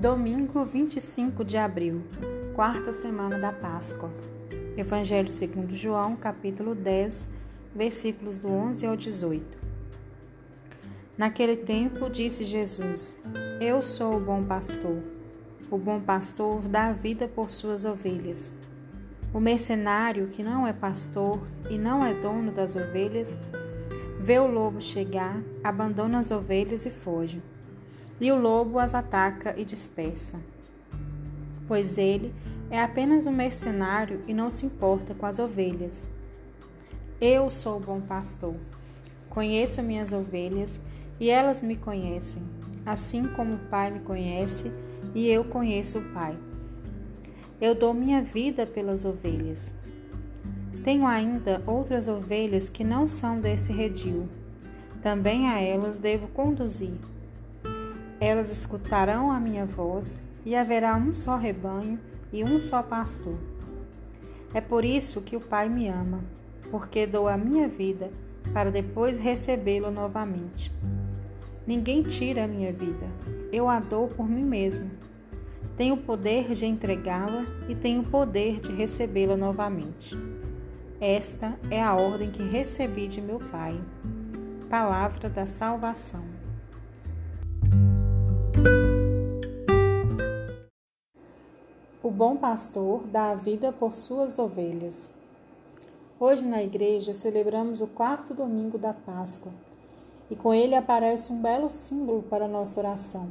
Domingo 25 de abril, quarta semana da Páscoa. Evangelho segundo João, capítulo 10, versículos do 11 ao 18. Naquele tempo disse Jesus: Eu sou o bom pastor. O bom pastor dá vida por suas ovelhas. O mercenário, que não é pastor e não é dono das ovelhas, vê o lobo chegar, abandona as ovelhas e foge e o lobo as ataca e dispersa. Pois ele é apenas um mercenário e não se importa com as ovelhas. Eu sou o bom pastor. Conheço minhas ovelhas e elas me conhecem, assim como o Pai me conhece e eu conheço o Pai. Eu dou minha vida pelas ovelhas. Tenho ainda outras ovelhas que não são desse redil. Também a elas devo conduzir elas escutarão a minha voz, e haverá um só rebanho e um só pastor. É por isso que o Pai me ama, porque dou a minha vida para depois recebê-lo novamente. Ninguém tira a minha vida, eu a dou por mim mesmo. Tenho o poder de entregá-la e tenho o poder de recebê-la novamente. Esta é a ordem que recebi de meu Pai. Palavra da salvação. O bom pastor dá a vida por suas ovelhas. Hoje na igreja celebramos o quarto domingo da Páscoa e com ele aparece um belo símbolo para a nossa oração.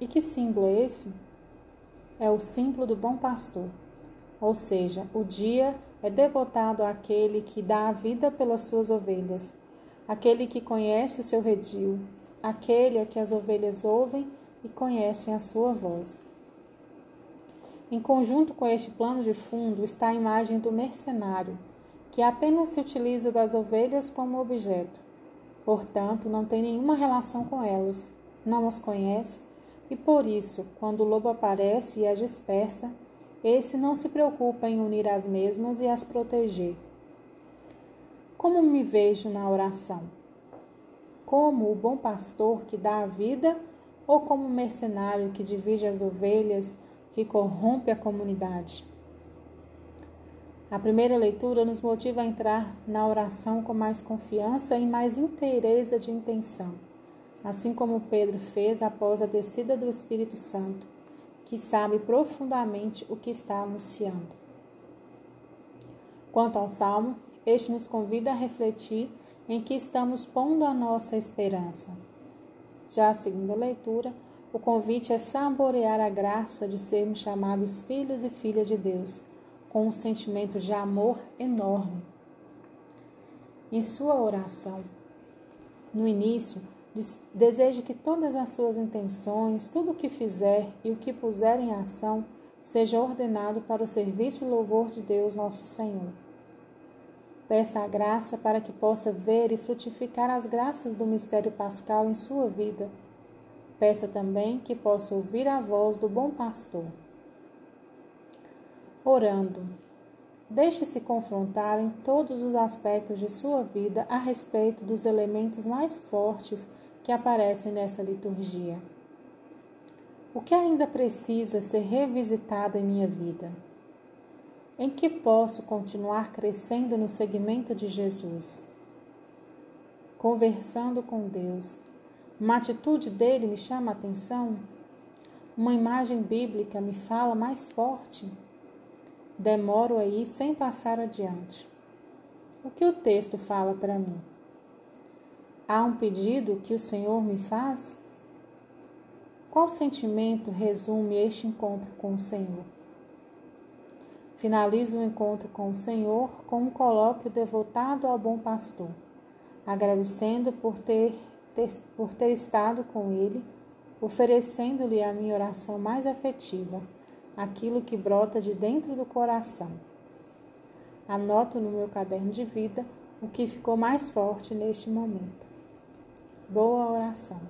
E que símbolo é esse? É o símbolo do bom pastor, ou seja, o dia é devotado àquele que dá a vida pelas suas ovelhas, aquele que conhece o seu redil, aquele a que as ovelhas ouvem e conhecem a sua voz. Em conjunto com este plano de fundo está a imagem do mercenário, que apenas se utiliza das ovelhas como objeto. Portanto, não tem nenhuma relação com elas, não as conhece e por isso, quando o lobo aparece e as dispersa, esse não se preocupa em unir as mesmas e as proteger. Como me vejo na oração? Como o bom pastor que dá a vida ou como o mercenário que divide as ovelhas? Que corrompe a comunidade. A primeira leitura nos motiva a entrar na oração com mais confiança e mais inteireza de intenção, assim como Pedro fez após a descida do Espírito Santo, que sabe profundamente o que está anunciando. Quanto ao salmo, este nos convida a refletir em que estamos pondo a nossa esperança. Já a segunda leitura, o convite é saborear a graça de sermos chamados filhos e filhas de Deus, com um sentimento de amor enorme. Em sua oração, no início, deseje que todas as suas intenções, tudo o que fizer e o que puser em ação, seja ordenado para o serviço e louvor de Deus, nosso Senhor. Peça a graça para que possa ver e frutificar as graças do mistério pascal em sua vida Peça também que possa ouvir a voz do bom pastor. Orando, deixe-se confrontar em todos os aspectos de sua vida a respeito dos elementos mais fortes que aparecem nessa liturgia. O que ainda precisa ser revisitado em minha vida? Em que posso continuar crescendo no segmento de Jesus? Conversando com Deus, uma atitude dele me chama a atenção? Uma imagem bíblica me fala mais forte? Demoro aí sem passar adiante. O que o texto fala para mim? Há um pedido que o Senhor me faz? Qual sentimento resume este encontro com o Senhor? Finalizo o encontro com o Senhor com um colóquio devotado ao bom pastor, agradecendo por ter ter, por ter estado com ele, oferecendo-lhe a minha oração mais afetiva, aquilo que brota de dentro do coração. Anoto no meu caderno de vida o que ficou mais forte neste momento. Boa oração.